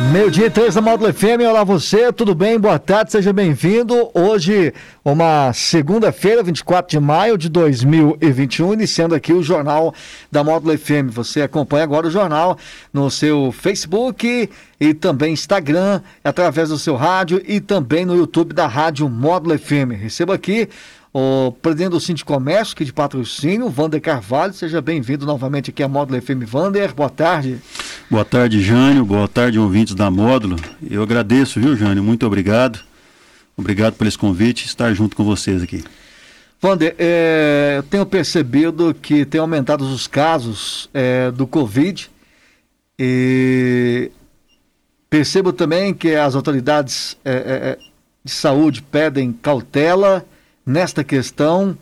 Meio dia e três da Módulo FM, olá você, tudo bem? Boa tarde, seja bem-vindo. Hoje, uma segunda-feira, 24 de maio de 2021, iniciando aqui o Jornal da Módulo FM. Você acompanha agora o jornal no seu Facebook e também Instagram, através do seu rádio e também no YouTube da Rádio Módulo FM. Recebo aqui o presidente do Cinti Comércio, aqui de patrocínio, Vander Carvalho. Seja bem-vindo novamente aqui à Módulo FM. Vander, boa tarde. Boa tarde, Jânio. Boa tarde, ouvintes da Módulo. Eu agradeço, viu, Jânio? Muito obrigado. Obrigado por esse convite estar junto com vocês aqui. Vander, é, eu tenho percebido que tem aumentado os casos é, do Covid e percebo também que as autoridades é, é, é de saúde pedem cautela nesta questão.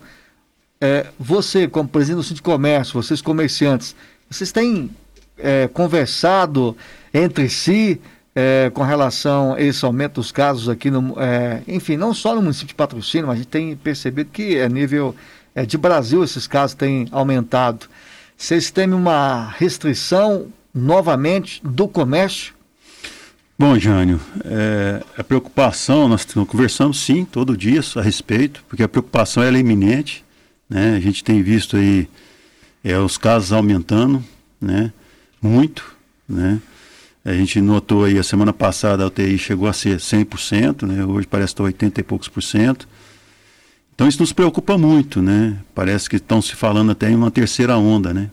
É, você, como presidente do Sindicato de Comércio, vocês comerciantes, vocês têm é, conversado entre si é, com relação a esse aumento dos casos aqui, no, é, enfim, não só no município de Patrocínio, mas a gente tem percebido que a nível é, de Brasil esses casos têm aumentado. Vocês têm uma restrição novamente do comércio? Bom, Jânio, é, a preocupação, nós conversamos sim todo dia a respeito, porque a preocupação é iminente, né? A gente tem visto aí é, os casos aumentando, né? Muito, né? A gente notou aí a semana passada a UTI chegou a ser 100%, né? Hoje parece estar 80 e poucos por cento. Então isso nos preocupa muito, né? Parece que estão se falando até em uma terceira onda, né?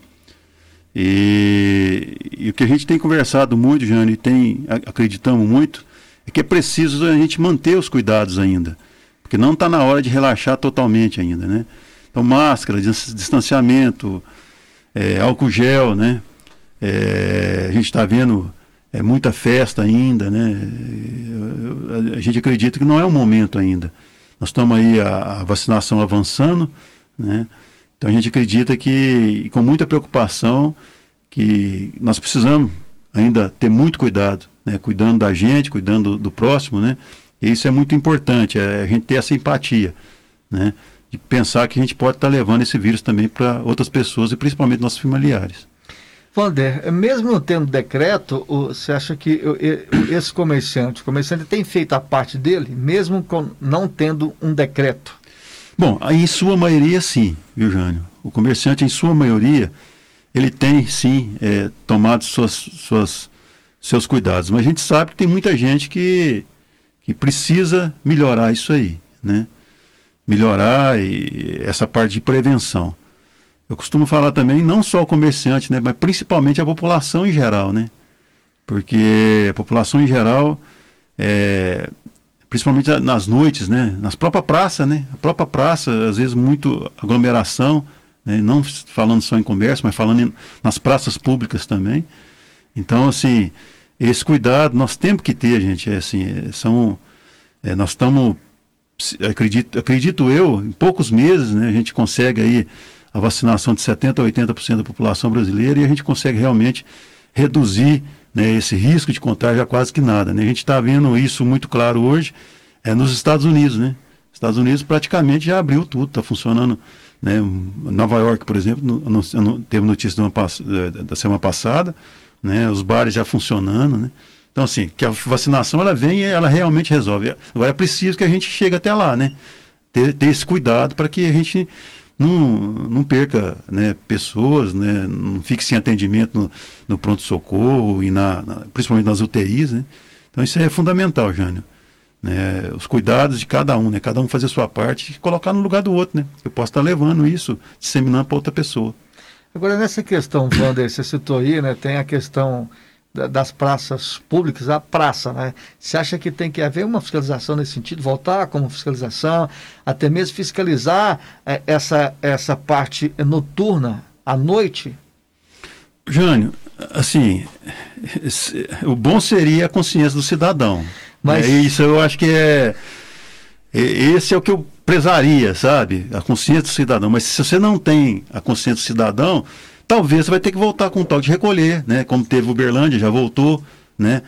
E, e, o que a gente tem conversado muito, Jane, e tem, acreditamos muito, é que é preciso a gente manter os cuidados ainda. Porque não está na hora de relaxar totalmente ainda, né? Então, máscara, distanciamento, é, álcool gel, né? É, a gente está vendo é, muita festa ainda, né? A, a gente acredita que não é o momento ainda. Nós estamos aí a, a vacinação avançando, né? Então a gente acredita que, com muita preocupação, que nós precisamos ainda ter muito cuidado, né? cuidando da gente, cuidando do, próximo, né? E isso é muito importante, é a gente ter essa empatia, né? De pensar que a gente pode estar levando esse vírus também para outras pessoas e principalmente nossos familiares. Vander, mesmo não tendo decreto, você acha que esse comerciante, o comerciante tem feito a parte dele, mesmo não tendo um decreto? Bom, em sua maioria sim, viu, Jânio? O comerciante, em sua maioria, ele tem sim é, tomado suas, suas, seus cuidados. Mas a gente sabe que tem muita gente que, que precisa melhorar isso aí, né? Melhorar e essa parte de prevenção. Eu costumo falar também, não só o comerciante, né? Mas principalmente a população em geral, né? Porque a população em geral é, principalmente nas noites, né? Nas próprias praças, né? A própria praça, às vezes muito aglomeração, né? não falando só em comércio, mas falando em, nas praças públicas também. Então, assim, esse cuidado nós temos que ter, gente. É assim, é, são, é, nós estamos, acredito, acredito eu, em poucos meses, né? A gente consegue aí a vacinação de 70% a 80% da população brasileira e a gente consegue realmente reduzir né, esse risco de contágio a quase que nada. Né? A gente está vendo isso muito claro hoje é, nos Estados Unidos. Né? Estados Unidos praticamente já abriu tudo, está funcionando. Né? Nova York, por exemplo, no, no, teve notícia uma, da semana passada, né? os bares já funcionando. Né? Então, assim, que a vacinação ela vem e ela realmente resolve. Agora é preciso que a gente chegue até lá, né? Ter, ter esse cuidado para que a gente não, não perca né, pessoas, né, não fique sem atendimento no, no pronto-socorro e na, na, principalmente nas UTIs. Né? Então isso é fundamental, Jânio. Né, os cuidados de cada um, né, cada um fazer a sua parte e colocar no lugar do outro. Né? Eu posso estar levando isso, disseminando para outra pessoa. Agora, nessa questão, Wander, você citou aí, né, tem a questão das praças públicas, a praça, né? Você acha que tem que haver uma fiscalização nesse sentido, voltar como fiscalização, até mesmo fiscalizar é, essa, essa parte noturna à noite? Jânio, assim, o bom seria a consciência do cidadão. Mas é, isso eu acho que é, esse é o que eu prezaria, sabe? A consciência do cidadão. Mas se você não tem a consciência do cidadão, talvez você vai ter que voltar com o toque de recolher, né? Como teve o Uberlândia, já voltou, né?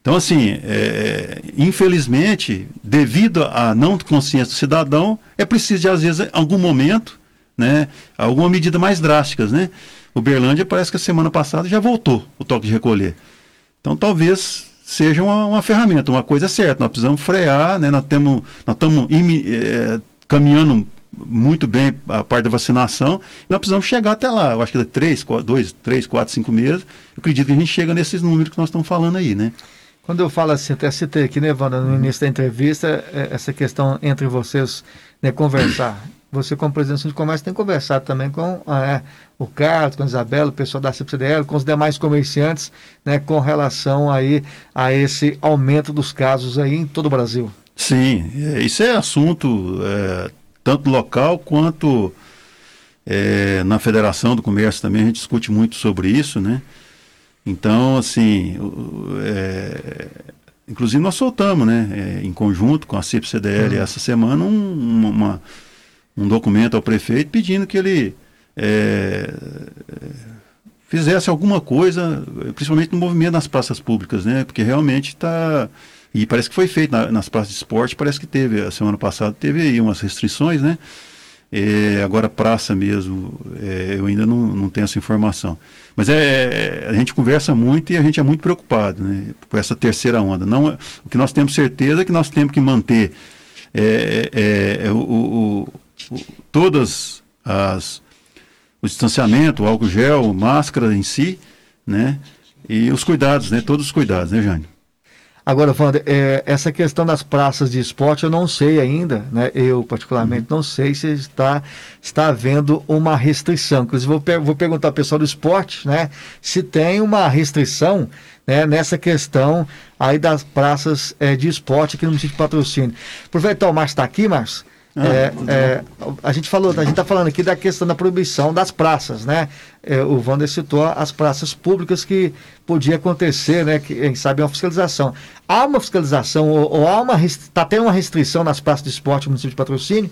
Então, assim, é, infelizmente, devido à não consciência do cidadão, é preciso de, às vezes, em algum momento, né, alguma medida mais drásticas, né? O Berlândia parece que a semana passada já voltou o toque de recolher. Então, talvez seja uma, uma ferramenta, uma coisa certa. Nós precisamos frear, né? nós estamos nós é, caminhando muito bem a parte da vacinação, nós precisamos chegar até lá. Eu acho que três, dois, três, quatro, cinco meses, eu acredito que a gente chega nesses números que nós estamos falando aí, né? Quando eu falo assim, até citei aqui, né, Wanda, no início da entrevista, é, essa questão entre vocês, né, conversar. Você, como presidente de comércio, tem conversado também com é, o Carlos, com a Isabela, o pessoal da CPCDL, com os demais comerciantes, né, com relação aí a esse aumento dos casos aí em todo o Brasil. Sim, é, isso é assunto é, tanto local quanto é, na Federação do Comércio também, a gente discute muito sobre isso, né? Então, assim, é, inclusive nós soltamos, né, é, em conjunto com a CIP-CDL uhum. essa semana, um, uma, um documento ao prefeito pedindo que ele fizesse alguma coisa, principalmente no movimento nas praças públicas, né, porque realmente está... E parece que foi feito na, nas praças de esporte, parece que teve, a semana passada teve aí umas restrições, né? É, agora, praça mesmo, é, eu ainda não, não tenho essa informação. Mas é, a gente conversa muito e a gente é muito preocupado né, com essa terceira onda. Não, é, o que nós temos certeza é que nós temos que manter é, é, é o, o, o, todas as o distanciamento, o álcool gel, máscara em si, né? E os cuidados, né? Todos os cuidados, né, Jânio? Agora, Wander, é, essa questão das praças de esporte eu não sei ainda, né? Eu, particularmente, uhum. não sei se está, está havendo uma restrição. Inclusive, vou, per vou perguntar ao pessoal do esporte, né? Se tem uma restrição né, nessa questão aí das praças é, de esporte aqui no município de patrocínio. Aproveitar o Márcio está aqui, Márcio. Ah, é, é, a gente falou, a gente está falando aqui da questão da proibição das praças, né? É, o Wander citou as praças públicas que podia acontecer, né? Que, quem sabe uma fiscalização. Há uma fiscalização ou, ou há uma está tendo uma restrição nas praças de esporte no município de patrocínio?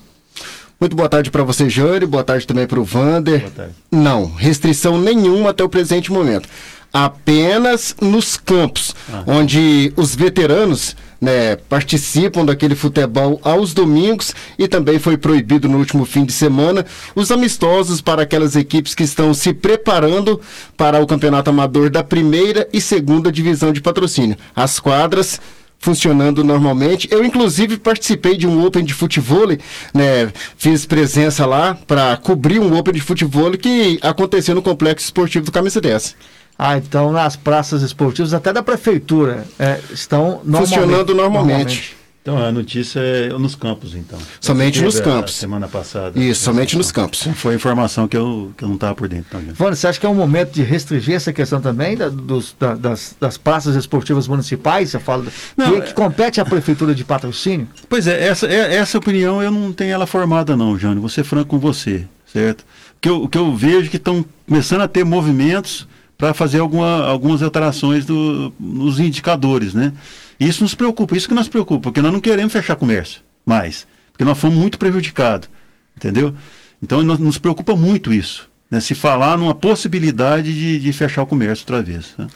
Muito boa tarde para você, Jânio. Boa tarde também para o Vander. Não, restrição nenhuma até o presente momento. Apenas nos campos, ah. onde os veteranos né, participam daquele futebol aos domingos e também foi proibido no último fim de semana os amistosos para aquelas equipes que estão se preparando para o campeonato amador da primeira e segunda divisão de patrocínio. As quadras funcionando normalmente. Eu, inclusive, participei de um Open de futebol, né? Fiz presença lá para cobrir um Open de futebol que aconteceu no Complexo Esportivo do Camisa 10. Ah, então nas praças esportivas, até da prefeitura, é, estão normalmente, funcionando normalmente. normalmente. Então a notícia é nos campos, então. Somente nos campos. Semana passada. Isso, somente nos campos. Foi informação que eu, que eu não estava por dentro. Então, Vânia, você acha que é um momento de restringir essa questão também da, dos, da, das, das praças esportivas municipais? Você fala não, que, que, compete à prefeitura de patrocínio? Pois é, essa, é, essa opinião eu não tenho ela formada, não, Jânio. Vou ser franco com você, certo? O que eu, o que eu vejo é que estão começando a ter movimentos para fazer alguma, algumas alterações do, nos indicadores, né? Isso nos preocupa, isso que nos preocupa, porque nós não queremos fechar comércio mais, porque nós fomos muito prejudicados, entendeu? Então nós, nos preocupa muito isso, né? Se falar numa possibilidade de, de fechar o comércio outra vez. Né?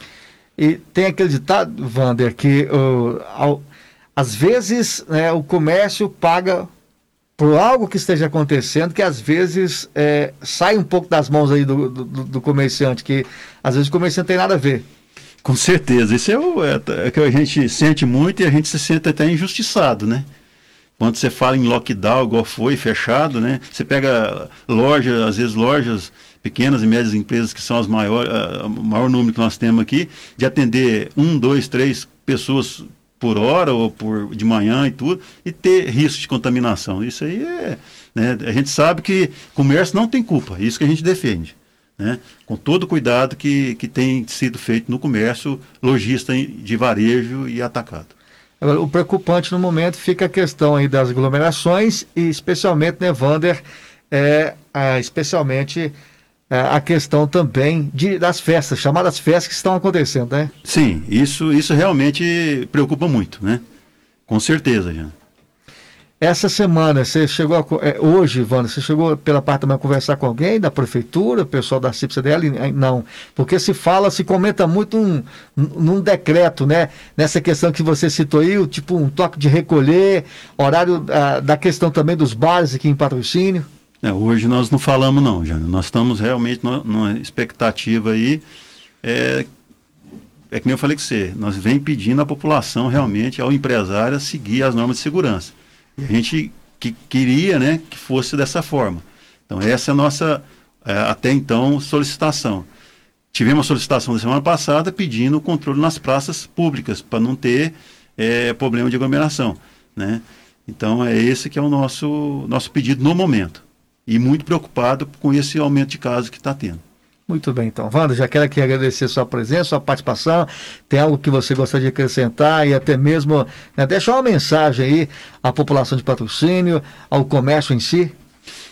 E tem aquele ditado, Wander, que uh, ao, às vezes né, o comércio paga por algo que esteja acontecendo que às vezes é, sai um pouco das mãos aí do, do, do, comerciante, que às vezes o comerciante tem nada a ver. Com certeza, isso é o é, é que a gente sente muito e a gente se sente até injustiçado, né? Quando você fala em lockdown, igual foi, fechado, né? Você pega lojas, às vezes lojas pequenas e médias empresas que são as maiores, o maior número que nós temos aqui, de atender um, dois, três pessoas por hora ou por de manhã e tudo, e ter risco de contaminação. Isso aí é. Né, a gente sabe que comércio não tem culpa, isso que a gente defende. Né, com todo o cuidado que, que tem sido feito no comércio lojista de varejo e atacado. Agora, o preocupante no momento fica a questão aí das aglomerações e especialmente, né, Vander, é, é, especialmente é, a questão também de, das festas, chamadas festas que estão acontecendo, né? Sim, isso, isso realmente preocupa muito, né? Com certeza, já. essa semana, você chegou a, é, hoje, Ivana, você chegou pela parte também a conversar com alguém da prefeitura, pessoal da CIPCDL? Não, porque se fala, se comenta muito um, num decreto, né? Nessa questão que você citou aí, tipo um toque de recolher, horário ah, da questão também dos bares aqui em patrocínio. É, hoje nós não falamos não, Jânio. Nós estamos realmente numa expectativa aí. É, é que nem eu falei com você, nós vem pedindo à população realmente, ao empresário, seguir as normas de segurança. E a gente que queria né, que fosse dessa forma. Então, essa é a nossa, é, até então, solicitação. Tivemos a solicitação da semana passada pedindo o controle nas praças públicas, para não ter é, problema de aglomeração. Né? Então, é esse que é o nosso, nosso pedido no momento. E muito preocupado com esse aumento de casos que está tendo. Muito bem, então. Wanda, já quero aqui agradecer sua presença, sua participação. Tem algo que você gostaria de acrescentar e até mesmo né, deixar uma mensagem aí à população de patrocínio, ao comércio em si?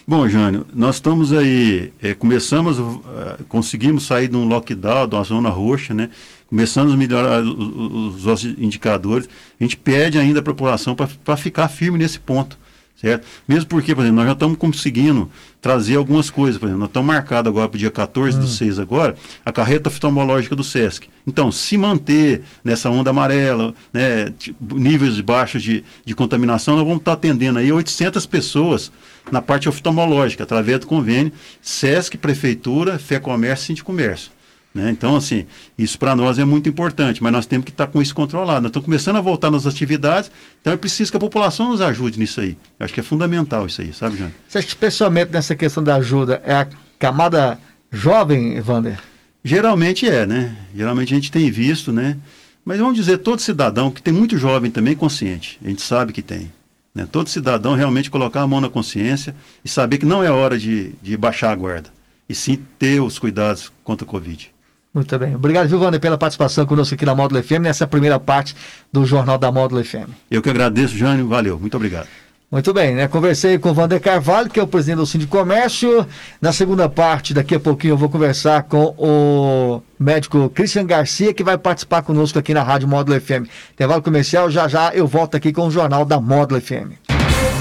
Bom, Jânio, nós estamos aí, é, começamos, uh, conseguimos sair de um lockdown, de uma zona roxa, né? Começamos a melhorar os, os indicadores. A gente pede ainda a população para ficar firme nesse ponto certo? Mesmo porque, por exemplo, nós já estamos conseguindo trazer algumas coisas, por exemplo, nós estamos marcados agora para o dia 14 hum. do 6 agora, a carreta oftalmológica do SESC. Então, se manter nessa onda amarela, né, níveis baixos de, de contaminação, nós vamos estar atendendo aí 800 pessoas na parte oftalmológica, através do convênio SESC, Prefeitura, Fé Comércio e Comércio. Né? Então, assim, isso para nós é muito importante, mas nós temos que estar tá com isso controlado. Nós estamos começando a voltar nas atividades, então é preciso que a população nos ajude nisso aí. Eu acho que é fundamental isso aí, sabe, João? Você acha que especialmente nessa questão da ajuda é a camada jovem, Evander? Geralmente é, né? Geralmente a gente tem visto, né? Mas vamos dizer, todo cidadão, que tem muito jovem também consciente, a gente sabe que tem. Né? Todo cidadão realmente colocar a mão na consciência e saber que não é hora de, de baixar a guarda, e sim ter os cuidados contra o Covid. Muito bem. Obrigado, Giovanni, pela participação conosco aqui na Módulo FM, nessa primeira parte do Jornal da Módulo FM. Eu que agradeço, Jânio. Valeu. Muito obrigado. Muito bem, né? Conversei com o Vander Carvalho, que é o presidente do Sindicato de Comércio. Na segunda parte, daqui a pouquinho, eu vou conversar com o médico Christian Garcia, que vai participar conosco aqui na Rádio Módulo FM. Intervalo comercial, já já eu volto aqui com o Jornal da Módulo FM.